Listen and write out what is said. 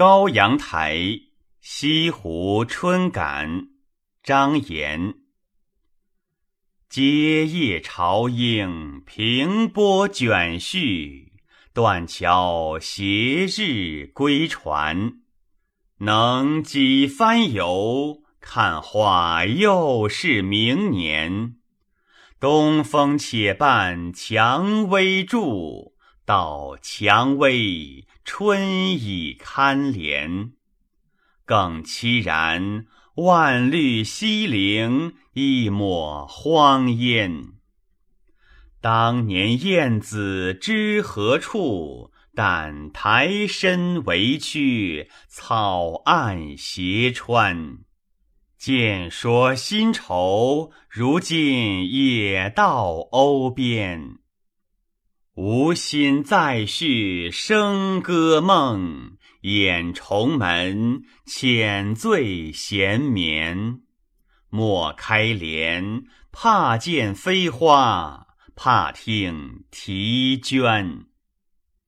高阳台，西湖春感。张炎。阶夜潮莺，平波卷絮。断桥斜日归船。能几番游，看花又是明年。东风且伴蔷薇住，到蔷薇春已堪怜。更凄然，万绿西陵，一抹荒烟。当年燕子知何处？但苔深为曲，草暗斜穿。见说新愁，如今也到瓯边。无心再续笙歌梦，掩重门，浅醉闲眠。莫开帘，怕见飞花，怕听啼鹃。